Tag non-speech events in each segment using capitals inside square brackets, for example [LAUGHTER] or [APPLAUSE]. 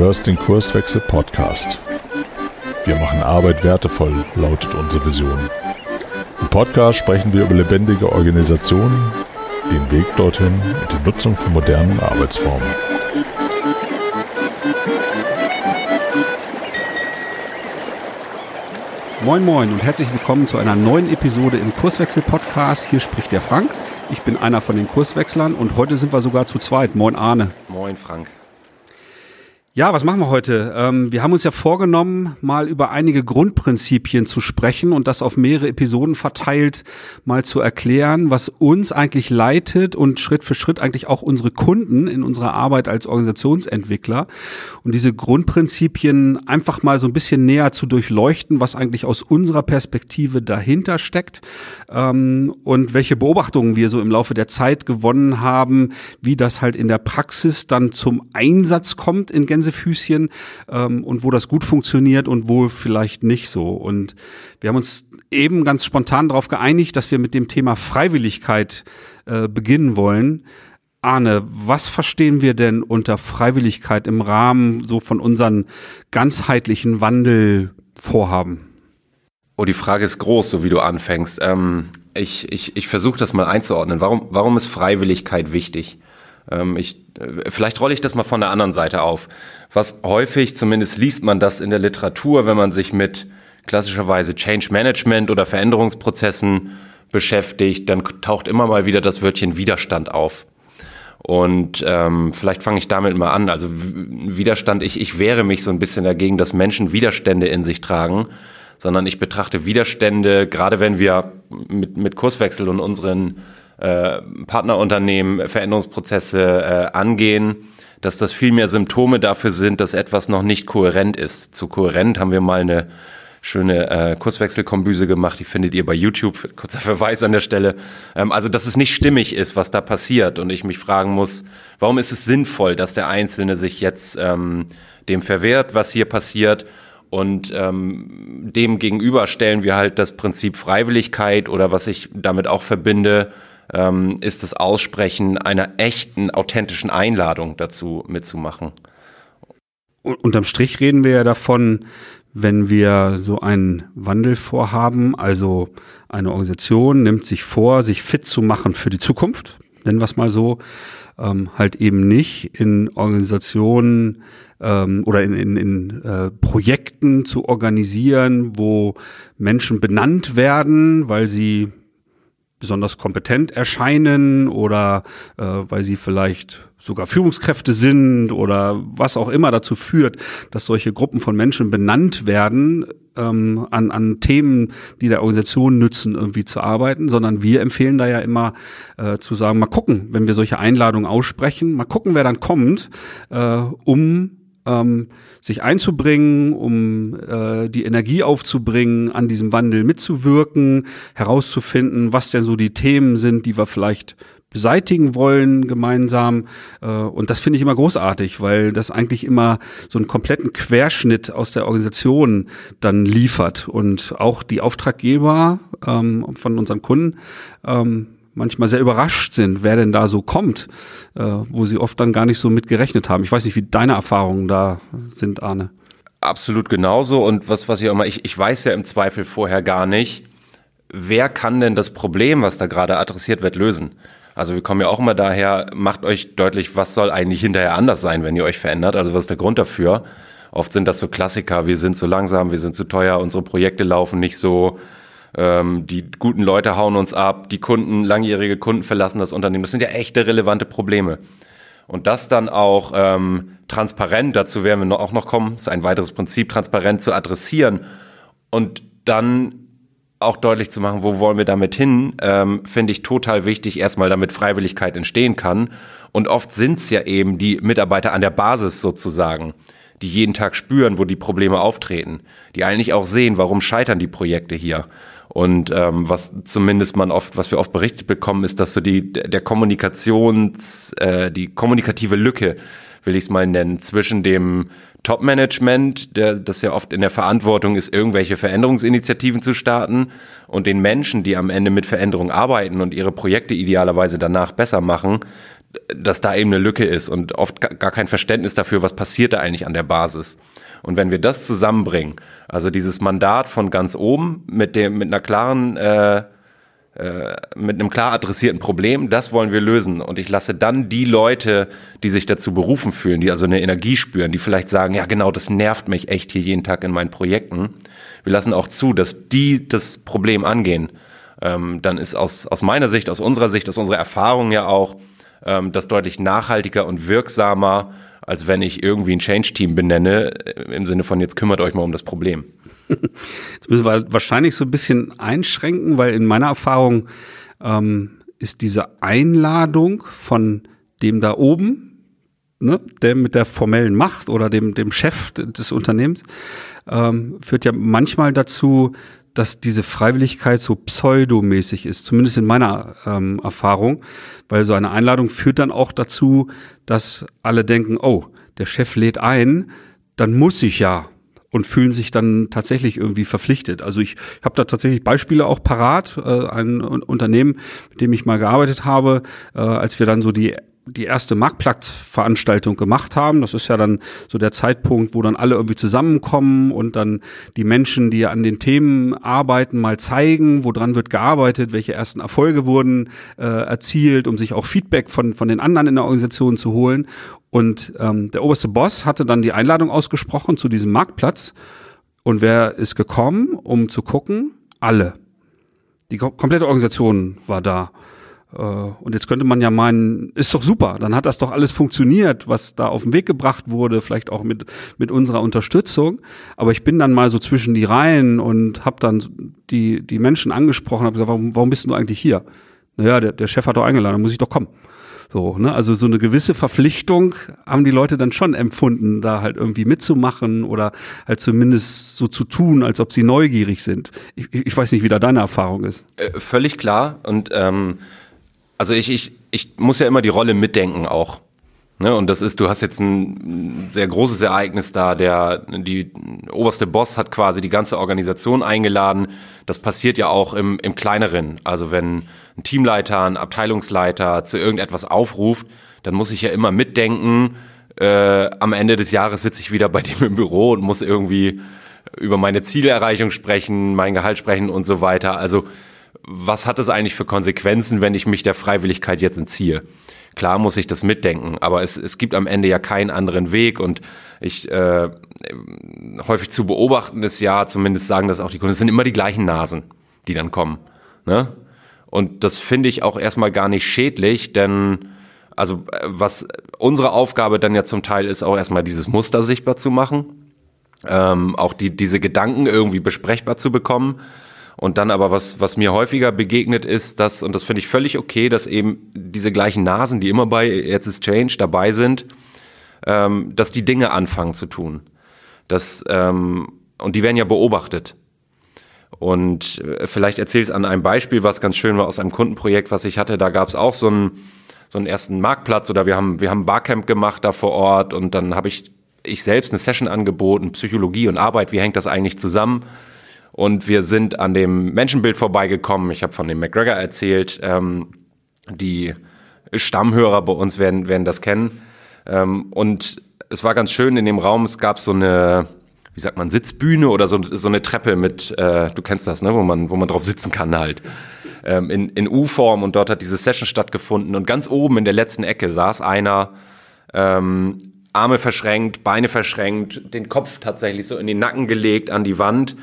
hörst den Kurswechsel Podcast. Wir machen Arbeit wertevoll, lautet unsere Vision. Im Podcast sprechen wir über lebendige Organisationen, den Weg dorthin und die Nutzung von modernen Arbeitsformen. Moin Moin und herzlich willkommen zu einer neuen Episode im Kurswechsel Podcast. Hier spricht der Frank. Ich bin einer von den Kurswechslern und heute sind wir sogar zu zweit. Moin Arne. Moin Frank. Ja, was machen wir heute? Ähm, wir haben uns ja vorgenommen, mal über einige Grundprinzipien zu sprechen und das auf mehrere Episoden verteilt mal zu erklären, was uns eigentlich leitet und Schritt für Schritt eigentlich auch unsere Kunden in unserer Arbeit als Organisationsentwickler. Und diese Grundprinzipien einfach mal so ein bisschen näher zu durchleuchten, was eigentlich aus unserer Perspektive dahinter steckt ähm, und welche Beobachtungen wir so im Laufe der Zeit gewonnen haben, wie das halt in der Praxis dann zum Einsatz kommt in Gänsefüßchen ähm, und wo das gut funktioniert und wo vielleicht nicht so. Und wir haben uns eben ganz spontan darauf geeinigt, dass wir mit dem Thema Freiwilligkeit äh, beginnen wollen. Arne, was verstehen wir denn unter Freiwilligkeit im Rahmen so von unseren ganzheitlichen Wandelvorhaben? Oh, die Frage ist groß, so wie du anfängst. Ähm, ich ich, ich versuche das mal einzuordnen. Warum, warum ist Freiwilligkeit wichtig? Ähm, ich, äh, vielleicht rolle ich das mal von der anderen Seite auf. Was häufig, zumindest liest man das in der Literatur, wenn man sich mit klassischerweise Change Management oder Veränderungsprozessen beschäftigt, dann taucht immer mal wieder das Wörtchen Widerstand auf. Und ähm, vielleicht fange ich damit mal an. Also Widerstand, ich, ich wehre mich so ein bisschen dagegen, dass Menschen Widerstände in sich tragen, sondern ich betrachte Widerstände, gerade wenn wir mit, mit Kurswechsel und unseren äh, Partnerunternehmen Veränderungsprozesse äh, angehen, dass das vielmehr Symptome dafür sind, dass etwas noch nicht kohärent ist. Zu kohärent haben wir mal eine schöne äh, Kurswechselkombüse gemacht, die findet ihr bei YouTube, kurzer Verweis an der Stelle. Ähm, also, dass es nicht stimmig ist, was da passiert und ich mich fragen muss, warum ist es sinnvoll, dass der Einzelne sich jetzt ähm, dem verwehrt, was hier passiert und ähm, dem gegenüber stellen wir halt das Prinzip Freiwilligkeit oder was ich damit auch verbinde, ähm, ist das Aussprechen einer echten, authentischen Einladung dazu mitzumachen. Unterm Strich reden wir ja davon, wenn wir so einen Wandel vorhaben, also eine Organisation nimmt sich vor, sich fit zu machen für die Zukunft, nennen wir es mal so, ähm, halt eben nicht in Organisationen ähm, oder in, in, in äh, Projekten zu organisieren, wo Menschen benannt werden, weil sie besonders kompetent erscheinen oder äh, weil sie vielleicht sogar Führungskräfte sind oder was auch immer dazu führt, dass solche Gruppen von Menschen benannt werden, ähm, an, an Themen, die der Organisation nützen, irgendwie zu arbeiten, sondern wir empfehlen da ja immer äh, zu sagen, mal gucken, wenn wir solche Einladungen aussprechen, mal gucken, wer dann kommt, äh, um ähm, sich einzubringen, um äh, die Energie aufzubringen, an diesem Wandel mitzuwirken, herauszufinden, was denn so die Themen sind, die wir vielleicht beseitigen wollen gemeinsam. Äh, und das finde ich immer großartig, weil das eigentlich immer so einen kompletten Querschnitt aus der Organisation dann liefert. Und auch die Auftraggeber ähm, von unseren Kunden ähm, manchmal sehr überrascht sind, wer denn da so kommt, äh, wo sie oft dann gar nicht so mit gerechnet haben. Ich weiß nicht, wie deine Erfahrungen da sind, Arne. Absolut genauso. Und was, was ich auch immer, ich, ich weiß ja im Zweifel vorher gar nicht, wer kann denn das Problem, was da gerade adressiert wird, lösen? Also wir kommen ja auch immer daher, macht euch deutlich, was soll eigentlich hinterher anders sein, wenn ihr euch verändert? Also was ist der Grund dafür? Oft sind das so Klassiker, wir sind zu langsam, wir sind zu teuer, unsere Projekte laufen nicht so, ähm, die guten Leute hauen uns ab, die Kunden, langjährige Kunden verlassen das Unternehmen. Das sind ja echte relevante Probleme. Und das dann auch ähm, transparent, dazu werden wir auch noch kommen, ist ein weiteres Prinzip, transparent zu adressieren und dann auch deutlich zu machen, wo wollen wir damit hin, ähm, finde ich total wichtig, erstmal damit Freiwilligkeit entstehen kann. Und oft sind es ja eben die Mitarbeiter an der Basis sozusagen, die jeden Tag spüren, wo die Probleme auftreten, die eigentlich auch sehen, warum scheitern die Projekte hier. Und ähm, was zumindest man oft, was wir oft berichtet bekommen, ist, dass so die der Kommunikations, äh, die kommunikative Lücke, will ich es mal nennen, zwischen dem Top-Management, der, das ja oft in der Verantwortung ist, irgendwelche Veränderungsinitiativen zu starten und den Menschen, die am Ende mit Veränderung arbeiten und ihre Projekte idealerweise danach besser machen, dass da eben eine Lücke ist und oft gar kein Verständnis dafür, was passiert da eigentlich an der Basis. Und wenn wir das zusammenbringen, also dieses Mandat von ganz oben mit dem mit einer klaren äh, äh, mit einem klar adressierten Problem, das wollen wir lösen. Und ich lasse dann die Leute, die sich dazu berufen fühlen, die also eine Energie spüren, die vielleicht sagen, ja genau, das nervt mich echt hier jeden Tag in meinen Projekten. Wir lassen auch zu, dass die das Problem angehen. Ähm, dann ist aus, aus meiner Sicht, aus unserer Sicht, aus unserer Erfahrung ja auch, ähm, das deutlich nachhaltiger und wirksamer, als wenn ich irgendwie ein Change-Team benenne, äh, im Sinne von jetzt kümmert euch mal um das Problem. [LAUGHS] Jetzt müssen wir wahrscheinlich so ein bisschen einschränken, weil in meiner Erfahrung ähm, ist diese Einladung von dem da oben, ne, der mit der formellen Macht oder dem, dem Chef des Unternehmens, ähm, führt ja manchmal dazu, dass diese Freiwilligkeit so pseudomäßig ist, zumindest in meiner ähm, Erfahrung, weil so eine Einladung führt dann auch dazu, dass alle denken, oh, der Chef lädt ein, dann muss ich ja und fühlen sich dann tatsächlich irgendwie verpflichtet. Also ich habe da tatsächlich Beispiele auch parat. Äh, ein Unternehmen, mit dem ich mal gearbeitet habe, äh, als wir dann so die die erste Marktplatzveranstaltung gemacht haben. Das ist ja dann so der Zeitpunkt, wo dann alle irgendwie zusammenkommen und dann die Menschen, die an den Themen arbeiten, mal zeigen, woran wird gearbeitet, welche ersten Erfolge wurden äh, erzielt, um sich auch Feedback von, von den anderen in der Organisation zu holen. Und ähm, der oberste Boss hatte dann die Einladung ausgesprochen zu diesem Marktplatz. Und wer ist gekommen, um zu gucken? Alle. Die komplette Organisation war da. Äh, und jetzt könnte man ja meinen, ist doch super, dann hat das doch alles funktioniert, was da auf den Weg gebracht wurde, vielleicht auch mit, mit unserer Unterstützung. Aber ich bin dann mal so zwischen die Reihen und habe dann die, die Menschen angesprochen, habe gesagt, warum, warum bist du eigentlich hier? Naja, der, der Chef hat doch eingeladen, dann muss ich doch kommen. So, ne? Also so eine gewisse Verpflichtung haben die Leute dann schon empfunden, da halt irgendwie mitzumachen oder halt zumindest so zu tun, als ob sie neugierig sind. Ich, ich weiß nicht, wie da deine Erfahrung ist. Äh, völlig klar. Und ähm, also ich, ich, ich muss ja immer die Rolle mitdenken auch. Ne, und das ist, du hast jetzt ein sehr großes Ereignis da, der, die oberste Boss hat quasi die ganze Organisation eingeladen. Das passiert ja auch im, im Kleineren. Also wenn ein Teamleiter, ein Abteilungsleiter zu irgendetwas aufruft, dann muss ich ja immer mitdenken. Äh, am Ende des Jahres sitze ich wieder bei dem im Büro und muss irgendwie über meine Zielerreichung sprechen, mein Gehalt sprechen und so weiter. Also was hat es eigentlich für Konsequenzen, wenn ich mich der Freiwilligkeit jetzt entziehe? Klar muss ich das mitdenken, aber es, es gibt am Ende ja keinen anderen Weg und ich äh, häufig zu beobachten ist ja, zumindest sagen das auch die Kunden, es sind immer die gleichen Nasen, die dann kommen. Ne? Und das finde ich auch erstmal gar nicht schädlich, denn also was unsere Aufgabe dann ja zum Teil ist, auch erstmal dieses Muster sichtbar zu machen, ähm, auch die, diese Gedanken irgendwie besprechbar zu bekommen und dann aber, was, was mir häufiger begegnet ist, dass, und das finde ich völlig okay, dass eben diese gleichen Nasen, die immer bei Jetzt ist Change dabei sind, ähm, dass die Dinge anfangen zu tun. Das, ähm, und die werden ja beobachtet. Und äh, vielleicht erzähle ich es an einem Beispiel, was ganz schön war aus einem Kundenprojekt, was ich hatte. Da gab es auch so einen, so einen ersten Marktplatz oder wir haben, wir haben ein Barcamp gemacht da vor Ort und dann habe ich ich selbst eine Session angeboten, Psychologie und Arbeit, wie hängt das eigentlich zusammen? Und wir sind an dem Menschenbild vorbeigekommen. Ich habe von dem McGregor erzählt. Ähm, die Stammhörer bei uns werden, werden das kennen. Ähm, und es war ganz schön in dem Raum. Es gab so eine, wie sagt man, Sitzbühne oder so, so eine Treppe mit, äh, du kennst das, ne, wo man, wo man drauf sitzen kann halt. Ähm, in, in U-Form und dort hat diese Session stattgefunden. Und ganz oben in der letzten Ecke saß einer, ähm, Arme verschränkt, Beine verschränkt, den Kopf tatsächlich so in den Nacken gelegt an die Wand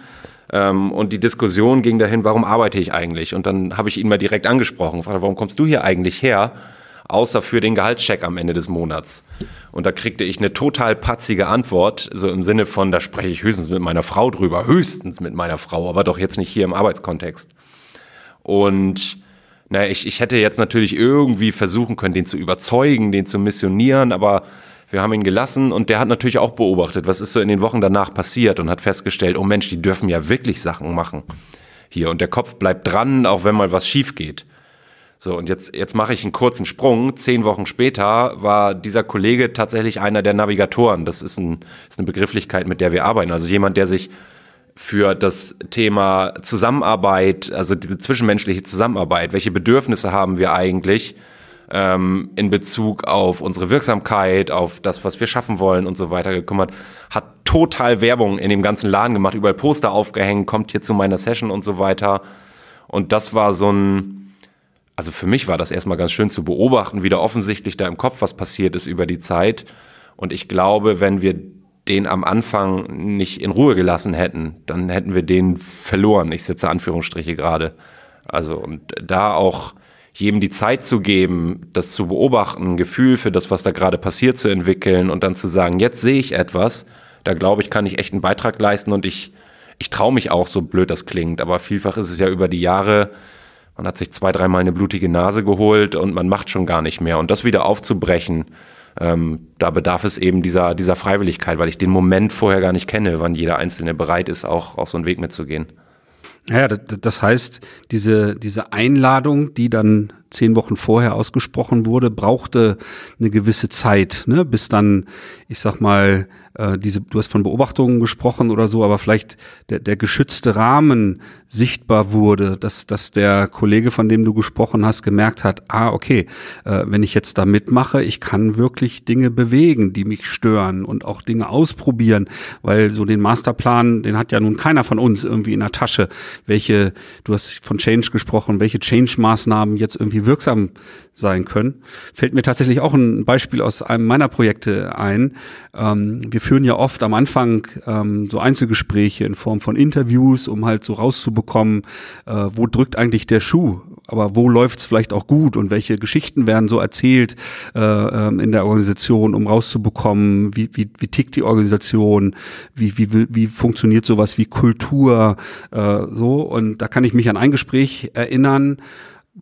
ähm, und die Diskussion ging dahin, warum arbeite ich eigentlich? Und dann habe ich ihn mal direkt angesprochen, warum kommst du hier eigentlich her? Außer für den Gehaltscheck am Ende des Monats. Und da kriegte ich eine total patzige Antwort, so im Sinne von, da spreche ich höchstens mit meiner Frau drüber, höchstens mit meiner Frau, aber doch jetzt nicht hier im Arbeitskontext. Und naja, ich, ich hätte jetzt natürlich irgendwie versuchen können, den zu überzeugen, den zu missionieren, aber wir haben ihn gelassen und der hat natürlich auch beobachtet, was ist so in den Wochen danach passiert und hat festgestellt, oh Mensch, die dürfen ja wirklich Sachen machen hier und der Kopf bleibt dran, auch wenn mal was schief geht. So, und jetzt, jetzt mache ich einen kurzen Sprung. Zehn Wochen später war dieser Kollege tatsächlich einer der Navigatoren. Das ist, ein, ist eine Begrifflichkeit, mit der wir arbeiten. Also jemand, der sich für das Thema Zusammenarbeit, also diese zwischenmenschliche Zusammenarbeit, welche Bedürfnisse haben wir eigentlich, ähm, in Bezug auf unsere Wirksamkeit, auf das, was wir schaffen wollen und so weiter gekümmert, hat total Werbung in dem ganzen Laden gemacht, überall Poster aufgehängt, kommt hier zu meiner Session und so weiter. Und das war so ein, also für mich war das erstmal ganz schön zu beobachten, wie da offensichtlich da im Kopf was passiert ist über die Zeit. Und ich glaube, wenn wir den am Anfang nicht in Ruhe gelassen hätten, dann hätten wir den verloren. Ich setze Anführungsstriche gerade. Also und da auch jedem die Zeit zu geben, das zu beobachten, ein Gefühl für das, was da gerade passiert, zu entwickeln und dann zu sagen, jetzt sehe ich etwas, da glaube ich, kann ich echt einen Beitrag leisten und ich, ich traue mich auch, so blöd das klingt. Aber vielfach ist es ja über die Jahre, man hat sich zwei, dreimal eine blutige Nase geholt und man macht schon gar nicht mehr. Und das wieder aufzubrechen, ähm, da bedarf es eben dieser, dieser Freiwilligkeit, weil ich den Moment vorher gar nicht kenne, wann jeder Einzelne bereit ist, auch, auch so einen Weg mitzugehen. Ja, das heißt, diese, diese Einladung, die dann zehn Wochen vorher ausgesprochen wurde, brauchte eine gewisse Zeit, ne, bis dann, ich sag mal, äh, diese, du hast von Beobachtungen gesprochen oder so, aber vielleicht der, der geschützte Rahmen sichtbar wurde, dass, dass der Kollege, von dem du gesprochen hast, gemerkt hat, ah, okay, äh, wenn ich jetzt da mitmache, ich kann wirklich Dinge bewegen, die mich stören und auch Dinge ausprobieren, weil so den Masterplan, den hat ja nun keiner von uns irgendwie in der Tasche, welche, du hast von Change gesprochen, welche Change-Maßnahmen jetzt irgendwie wirksam sein können. Fällt mir tatsächlich auch ein Beispiel aus einem meiner Projekte ein. Ähm, wir führen ja oft am Anfang ähm, so Einzelgespräche in Form von Interviews, um halt so rauszubekommen, äh, wo drückt eigentlich der Schuh, aber wo läuft's vielleicht auch gut und welche Geschichten werden so erzählt äh, ähm, in der Organisation, um rauszubekommen, wie, wie, wie tickt die Organisation, wie, wie, wie funktioniert sowas wie Kultur, äh, so. Und da kann ich mich an ein Gespräch erinnern,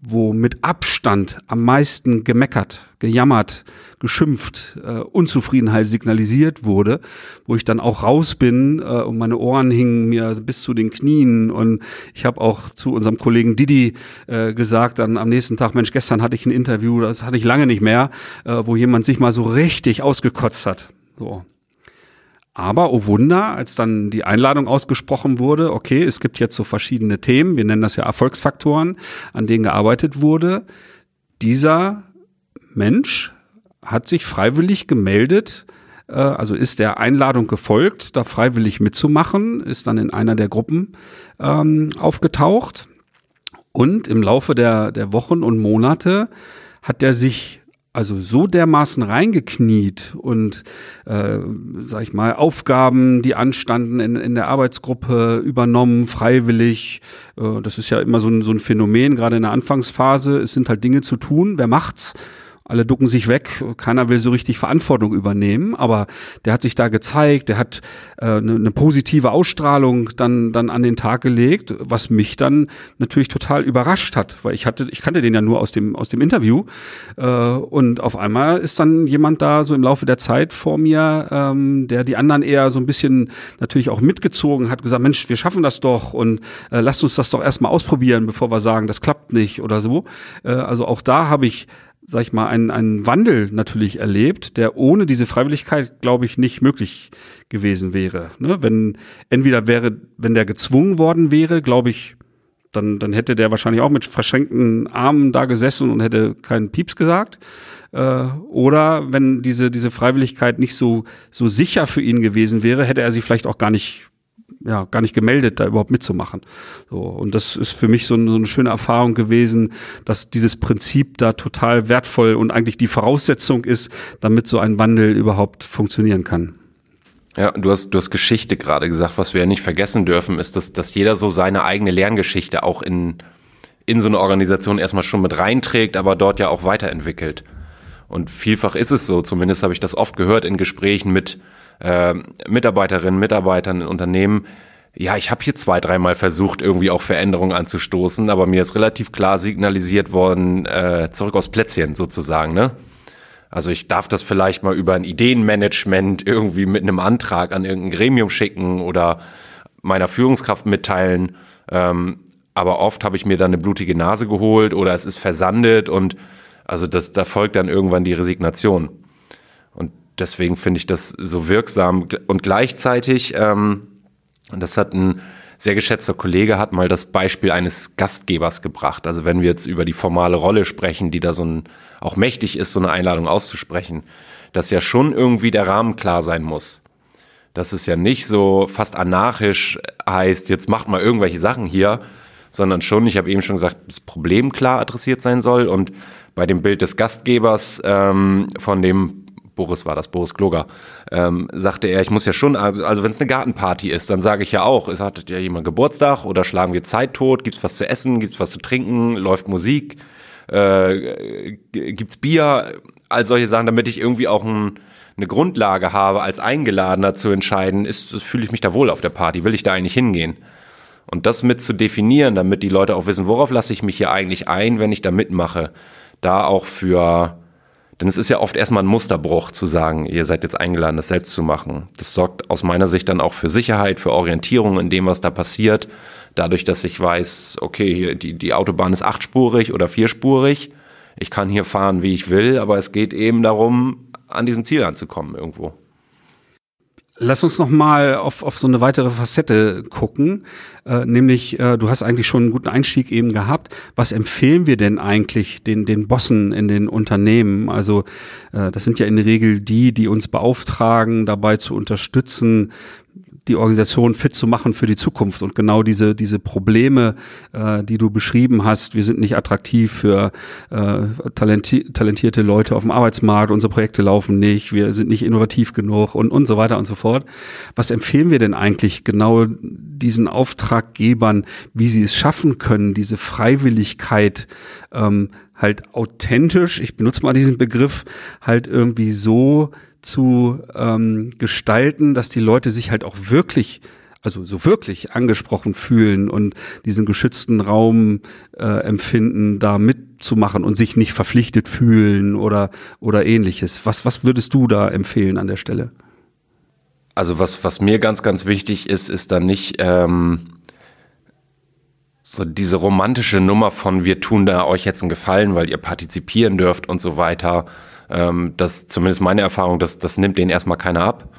wo mit Abstand am meisten gemeckert, gejammert, geschimpft, äh, Unzufriedenheit signalisiert wurde, wo ich dann auch raus bin äh, und meine Ohren hingen mir bis zu den Knien und ich habe auch zu unserem Kollegen Didi äh, gesagt, dann am nächsten Tag, Mensch, gestern hatte ich ein Interview, das hatte ich lange nicht mehr, äh, wo jemand sich mal so richtig ausgekotzt hat. So. Aber, oh Wunder, als dann die Einladung ausgesprochen wurde, okay, es gibt jetzt so verschiedene Themen, wir nennen das ja Erfolgsfaktoren, an denen gearbeitet wurde, dieser Mensch hat sich freiwillig gemeldet, äh, also ist der Einladung gefolgt, da freiwillig mitzumachen, ist dann in einer der Gruppen ähm, aufgetaucht. Und im Laufe der, der Wochen und Monate hat er sich also so dermaßen reingekniet und, äh, sag ich mal, Aufgaben, die anstanden in, in der Arbeitsgruppe übernommen, freiwillig. Äh, das ist ja immer so ein, so ein Phänomen, gerade in der Anfangsphase. Es sind halt Dinge zu tun. Wer macht's? Alle ducken sich weg, keiner will so richtig Verantwortung übernehmen, aber der hat sich da gezeigt, der hat äh, ne eine positive Ausstrahlung dann dann an den Tag gelegt, was mich dann natürlich total überrascht hat, weil ich hatte ich kannte den ja nur aus dem aus dem Interview äh, und auf einmal ist dann jemand da so im Laufe der Zeit vor mir, ähm, der die anderen eher so ein bisschen natürlich auch mitgezogen hat, gesagt, Mensch, wir schaffen das doch und äh, lasst uns das doch erstmal ausprobieren, bevor wir sagen, das klappt nicht oder so. Äh, also auch da habe ich sag ich mal, einen, einen Wandel natürlich erlebt, der ohne diese Freiwilligkeit, glaube ich, nicht möglich gewesen wäre. Ne? Wenn entweder wäre, wenn der gezwungen worden wäre, glaube ich, dann, dann hätte der wahrscheinlich auch mit verschränkten Armen da gesessen und hätte keinen Pieps gesagt. Äh, oder wenn diese, diese Freiwilligkeit nicht so, so sicher für ihn gewesen wäre, hätte er sie vielleicht auch gar nicht ja, gar nicht gemeldet, da überhaupt mitzumachen. So, und das ist für mich so, eine, so eine schöne Erfahrung gewesen, dass dieses Prinzip da total wertvoll und eigentlich die Voraussetzung ist, damit so ein Wandel überhaupt funktionieren kann. Ja, du hast, du hast Geschichte gerade gesagt. Was wir ja nicht vergessen dürfen, ist, dass, dass jeder so seine eigene Lerngeschichte auch in, in so eine Organisation erstmal schon mit reinträgt, aber dort ja auch weiterentwickelt. Und vielfach ist es so, zumindest habe ich das oft gehört in Gesprächen mit äh, Mitarbeiterinnen, Mitarbeitern in Unternehmen, ja, ich habe hier zwei, dreimal versucht, irgendwie auch Veränderungen anzustoßen, aber mir ist relativ klar signalisiert worden, äh, zurück aus Plätzchen sozusagen, ne? Also ich darf das vielleicht mal über ein Ideenmanagement irgendwie mit einem Antrag an irgendein Gremium schicken oder meiner Führungskraft mitteilen. Ähm, aber oft habe ich mir dann eine blutige Nase geholt oder es ist versandet und also das, da folgt dann irgendwann die Resignation. Und deswegen finde ich das so wirksam und gleichzeitig, ähm, und das hat ein sehr geschätzter Kollege hat mal das Beispiel eines Gastgebers gebracht. Also wenn wir jetzt über die formale Rolle sprechen, die da so ein, auch mächtig ist, so eine Einladung auszusprechen, dass ja schon irgendwie der Rahmen klar sein muss. Dass es ja nicht so fast anarchisch heißt, jetzt macht mal irgendwelche Sachen hier, sondern schon, ich habe eben schon gesagt, das Problem klar adressiert sein soll. Und bei dem Bild des Gastgebers ähm, von dem Boris war das, Boris Kloger, ähm, sagte er, ich muss ja schon, also, also wenn es eine Gartenparty ist, dann sage ich ja auch, es hat ja jemand Geburtstag oder schlagen wir Zeit tot, gibt's was zu essen, gibt's was zu trinken, läuft Musik, äh, gibt's Bier, all solche Sachen, damit ich irgendwie auch ein, eine Grundlage habe, als Eingeladener zu entscheiden, ist, fühle ich mich da wohl auf der Party, will ich da eigentlich hingehen? Und das mit zu definieren, damit die Leute auch wissen, worauf lasse ich mich hier eigentlich ein, wenn ich da mitmache, da auch für denn es ist ja oft erstmal ein Musterbruch zu sagen, ihr seid jetzt eingeladen, das selbst zu machen. Das sorgt aus meiner Sicht dann auch für Sicherheit, für Orientierung in dem, was da passiert. Dadurch, dass ich weiß, okay, hier, die, die Autobahn ist achtspurig oder vierspurig. Ich kann hier fahren, wie ich will, aber es geht eben darum, an diesem Ziel anzukommen irgendwo. Lass uns noch mal auf, auf so eine weitere Facette gucken, äh, nämlich äh, du hast eigentlich schon einen guten Einstieg eben gehabt. Was empfehlen wir denn eigentlich den den Bossen in den Unternehmen? Also äh, das sind ja in der Regel die, die uns beauftragen, dabei zu unterstützen, die Organisation fit zu machen für die Zukunft und genau diese diese Probleme, äh, die du beschrieben hast. Wir sind nicht attraktiv für äh, talenti talentierte Leute auf dem Arbeitsmarkt. Unsere Projekte laufen nicht. Wir sind nicht innovativ genug und und so weiter und so fort. Was empfehlen wir denn eigentlich genau diesen Auftraggebern, wie sie es schaffen können, diese Freiwilligkeit ähm, halt authentisch, ich benutze mal diesen Begriff, halt irgendwie so zu ähm, gestalten, dass die Leute sich halt auch wirklich also so wirklich angesprochen fühlen und diesen geschützten Raum äh, empfinden, da mitzumachen und sich nicht verpflichtet fühlen oder oder ähnliches. Was was würdest du da empfehlen an der Stelle? Also was was mir ganz ganz wichtig ist, ist dann nicht ähm, so diese romantische Nummer von wir tun da euch jetzt einen Gefallen, weil ihr partizipieren dürft und so weiter ähm, das zumindest meine Erfahrung, das, das nimmt denen erstmal keiner ab.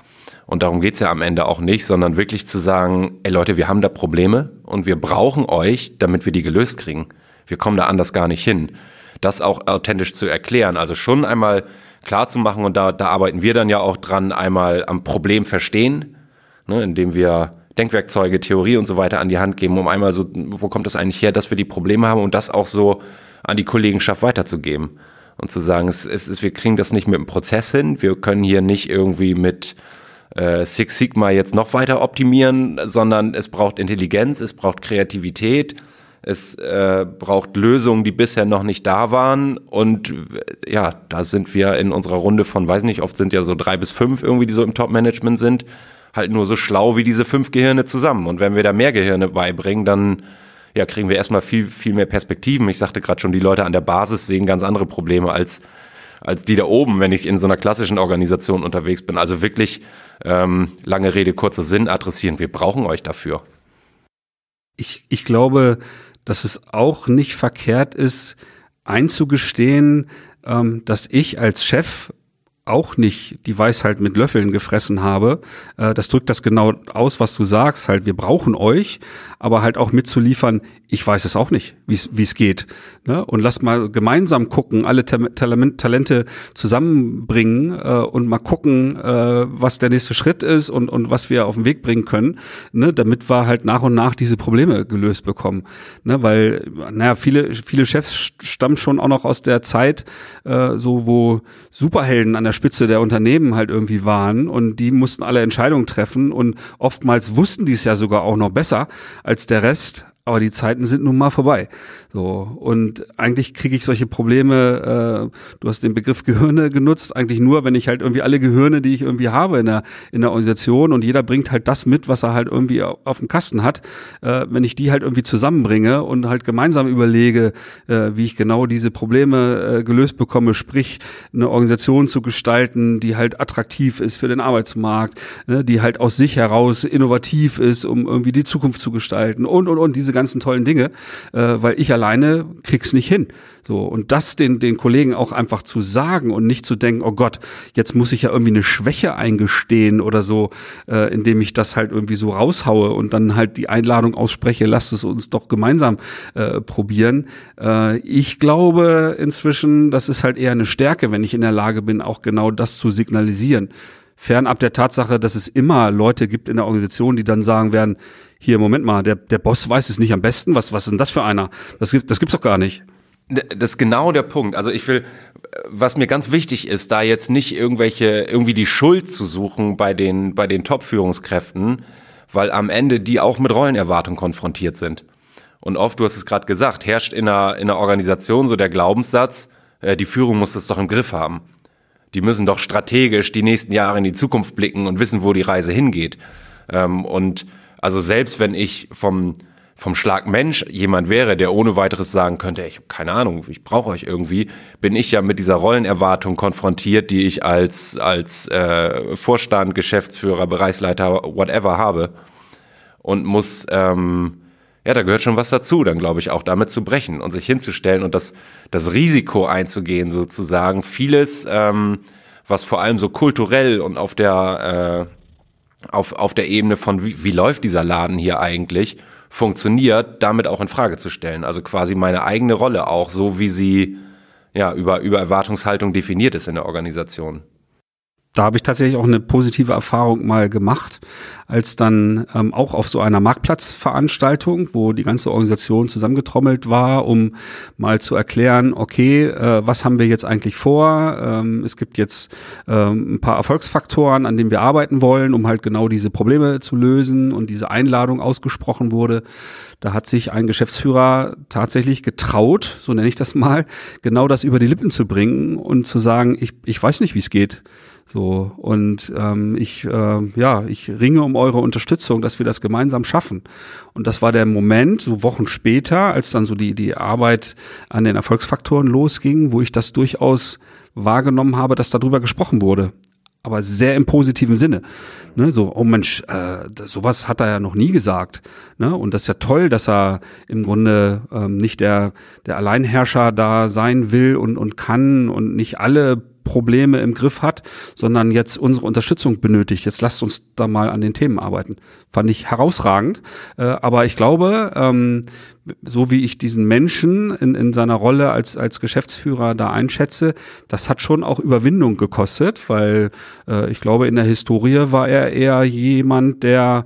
Und darum geht's ja am Ende auch nicht, sondern wirklich zu sagen, ey Leute, wir haben da Probleme und wir brauchen euch, damit wir die gelöst kriegen. Wir kommen da anders gar nicht hin. Das auch authentisch zu erklären, also schon einmal klar zu machen und da, da arbeiten wir dann ja auch dran, einmal am Problem verstehen, ne, indem wir Denkwerkzeuge, Theorie und so weiter an die Hand geben, um einmal so, wo kommt das eigentlich her, dass wir die Probleme haben und das auch so an die Kollegenschaft weiterzugeben und zu sagen, es, ist, wir kriegen das nicht mit dem Prozess hin, wir können hier nicht irgendwie mit äh, Six Sigma jetzt noch weiter optimieren, sondern es braucht Intelligenz, es braucht Kreativität, es äh, braucht Lösungen, die bisher noch nicht da waren. Und äh, ja, da sind wir in unserer Runde von, weiß nicht, oft sind ja so drei bis fünf irgendwie, die so im Top-Management sind, halt nur so schlau wie diese fünf Gehirne zusammen. Und wenn wir da mehr Gehirne beibringen, dann ja, kriegen wir erstmal viel, viel mehr Perspektiven. Ich sagte gerade schon, die Leute an der Basis sehen ganz andere Probleme als, als die da oben, wenn ich in so einer klassischen Organisation unterwegs bin. Also wirklich ähm, lange Rede, kurzer Sinn adressieren. Wir brauchen euch dafür. Ich, ich glaube, dass es auch nicht verkehrt ist, einzugestehen, ähm, dass ich als Chef auch nicht die Weisheit mit Löffeln gefressen habe. Äh, das drückt das genau aus, was du sagst. Halt, wir brauchen euch, aber halt auch mitzuliefern, ich weiß es auch nicht, wie es geht. Ne? Und lass mal gemeinsam gucken, alle Talente zusammenbringen äh, und mal gucken, äh, was der nächste Schritt ist und, und was wir auf den Weg bringen können, ne? damit wir halt nach und nach diese Probleme gelöst bekommen. Ne? Weil, naja, viele, viele Chefs stammen schon auch noch aus der Zeit, äh, so wo Superhelden an der Spitze der Unternehmen halt irgendwie waren und die mussten alle Entscheidungen treffen und oftmals wussten die es ja sogar auch noch besser als der Rest aber die Zeiten sind nun mal vorbei. So und eigentlich kriege ich solche Probleme. Äh, du hast den Begriff Gehirne genutzt, eigentlich nur, wenn ich halt irgendwie alle Gehirne, die ich irgendwie habe in der in der Organisation und jeder bringt halt das mit, was er halt irgendwie auf dem Kasten hat. Äh, wenn ich die halt irgendwie zusammenbringe und halt gemeinsam überlege, äh, wie ich genau diese Probleme äh, gelöst bekomme, sprich eine Organisation zu gestalten, die halt attraktiv ist für den Arbeitsmarkt, ne, die halt aus sich heraus innovativ ist, um irgendwie die Zukunft zu gestalten und und und diese ganzen tollen Dinge, äh, weil ich alleine krieg's nicht hin. So, und das den, den Kollegen auch einfach zu sagen und nicht zu denken, oh Gott, jetzt muss ich ja irgendwie eine Schwäche eingestehen oder so, äh, indem ich das halt irgendwie so raushaue und dann halt die Einladung ausspreche, lasst es uns doch gemeinsam äh, probieren. Äh, ich glaube inzwischen, das ist halt eher eine Stärke, wenn ich in der Lage bin, auch genau das zu signalisieren. Fernab der Tatsache, dass es immer Leute gibt in der Organisation, die dann sagen werden, hier, Moment mal, der, der Boss weiß es nicht am besten, was, was ist denn das für einer? Das, gibt, das gibt's doch gar nicht. Das ist genau der Punkt. Also ich will, was mir ganz wichtig ist, da jetzt nicht irgendwelche, irgendwie die Schuld zu suchen bei den, bei den Top-Führungskräften, weil am Ende die auch mit Rollenerwartungen konfrontiert sind. Und oft, du hast es gerade gesagt, herrscht in einer, in einer Organisation so der Glaubenssatz, äh, die Führung muss das doch im Griff haben. Die müssen doch strategisch die nächsten Jahre in die Zukunft blicken und wissen, wo die Reise hingeht. Ähm, und also selbst wenn ich vom, vom Schlag Mensch jemand wäre, der ohne weiteres sagen könnte, ich habe keine Ahnung, ich brauche euch irgendwie, bin ich ja mit dieser Rollenerwartung konfrontiert, die ich als, als äh, Vorstand, Geschäftsführer, Bereichsleiter, whatever habe und muss, ähm, ja, da gehört schon was dazu, dann glaube ich auch damit zu brechen und sich hinzustellen und das, das Risiko einzugehen sozusagen. Vieles, ähm, was vor allem so kulturell und auf der, äh, auf, auf der Ebene von wie, wie läuft dieser Laden hier eigentlich, funktioniert, damit auch in Frage zu stellen. Also quasi meine eigene Rolle auch, so wie sie ja über, über Erwartungshaltung definiert ist in der Organisation da habe ich tatsächlich auch eine positive Erfahrung mal gemacht, als dann ähm, auch auf so einer Marktplatzveranstaltung, wo die ganze Organisation zusammengetrommelt war, um mal zu erklären, okay, äh, was haben wir jetzt eigentlich vor? Ähm, es gibt jetzt ähm, ein paar Erfolgsfaktoren, an denen wir arbeiten wollen, um halt genau diese Probleme zu lösen und diese Einladung ausgesprochen wurde. Da hat sich ein Geschäftsführer tatsächlich getraut, so nenne ich das mal, genau das über die Lippen zu bringen und zu sagen, ich, ich weiß nicht, wie es geht. So und ähm, ich äh, ja ich ringe um eure Unterstützung, dass wir das gemeinsam schaffen. Und das war der Moment, so Wochen später, als dann so die die Arbeit an den Erfolgsfaktoren losging, wo ich das durchaus wahrgenommen habe, dass darüber gesprochen wurde aber sehr im positiven Sinne. Ne, so, oh Mensch, äh, sowas hat er ja noch nie gesagt. Ne? Und das ist ja toll, dass er im Grunde ähm, nicht der, der Alleinherrscher da sein will und, und kann und nicht alle Probleme im Griff hat, sondern jetzt unsere Unterstützung benötigt. Jetzt lasst uns da mal an den Themen arbeiten. Fand ich herausragend. Äh, aber ich glaube, ähm, so wie ich diesen Menschen in, in seiner Rolle als, als Geschäftsführer da einschätze, das hat schon auch Überwindung gekostet, weil äh, ich glaube, in der Historie war er eher jemand, der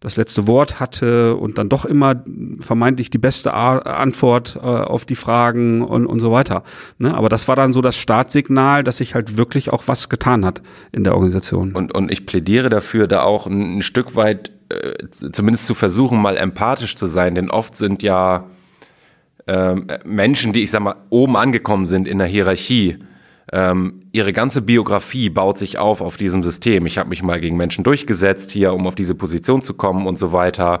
das letzte Wort hatte und dann doch immer vermeintlich die beste Antwort äh, auf die Fragen und, und so weiter. Ne? Aber das war dann so das Startsignal, dass sich halt wirklich auch was getan hat in der Organisation. Und, und ich plädiere dafür, da auch ein, ein Stück weit äh, zumindest zu versuchen, mal empathisch zu sein, denn oft sind ja äh, Menschen, die ich sag mal oben angekommen sind in der Hierarchie, ähm, ihre ganze Biografie baut sich auf auf diesem System. Ich habe mich mal gegen Menschen durchgesetzt hier, um auf diese Position zu kommen und so weiter.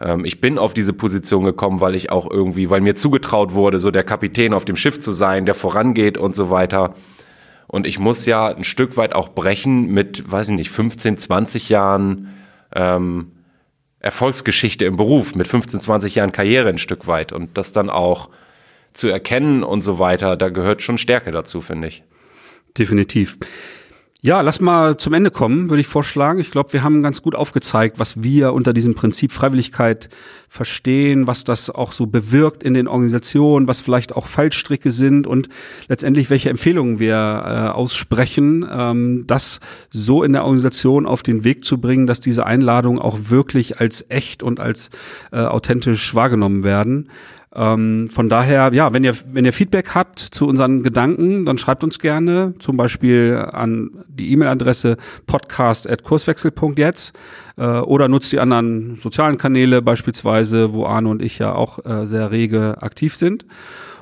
Ähm, ich bin auf diese Position gekommen, weil ich auch irgendwie, weil mir zugetraut wurde, so der Kapitän auf dem Schiff zu sein, der vorangeht und so weiter. Und ich muss ja ein Stück weit auch brechen mit, weiß ich nicht, 15, 20 Jahren ähm, Erfolgsgeschichte im Beruf, mit 15, 20 Jahren Karriere ein Stück weit. Und das dann auch zu erkennen und so weiter, da gehört schon Stärke dazu, finde ich. Definitiv. Ja, lass mal zum Ende kommen, würde ich vorschlagen. Ich glaube, wir haben ganz gut aufgezeigt, was wir unter diesem Prinzip Freiwilligkeit verstehen, was das auch so bewirkt in den Organisationen, was vielleicht auch Fallstricke sind und letztendlich welche Empfehlungen wir äh, aussprechen, ähm, das so in der Organisation auf den Weg zu bringen, dass diese Einladungen auch wirklich als echt und als äh, authentisch wahrgenommen werden. Ähm, von daher, ja, wenn ihr, wenn ihr Feedback habt zu unseren Gedanken, dann schreibt uns gerne, zum Beispiel an die E-Mail-Adresse podcast.kurswechsel.jetzt äh, oder nutzt die anderen sozialen Kanäle beispielsweise, wo Arne und ich ja auch äh, sehr rege aktiv sind.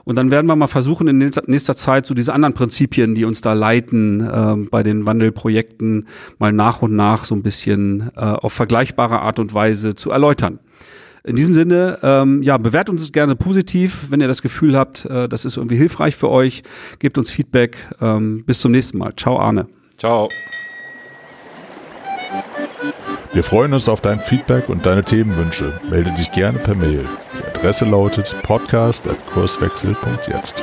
Und dann werden wir mal versuchen, in nächster Zeit so diese anderen Prinzipien, die uns da leiten, äh, bei den Wandelprojekten mal nach und nach so ein bisschen äh, auf vergleichbare Art und Weise zu erläutern. In diesem Sinne, ähm, ja, bewertet uns gerne positiv, wenn ihr das Gefühl habt, äh, das ist irgendwie hilfreich für euch. Gebt uns Feedback. Ähm, bis zum nächsten Mal. Ciao, Arne. Ciao. Wir freuen uns auf dein Feedback und deine Themenwünsche. Melde dich gerne per Mail. Die Adresse lautet podcast.kurswechsel.jetzt.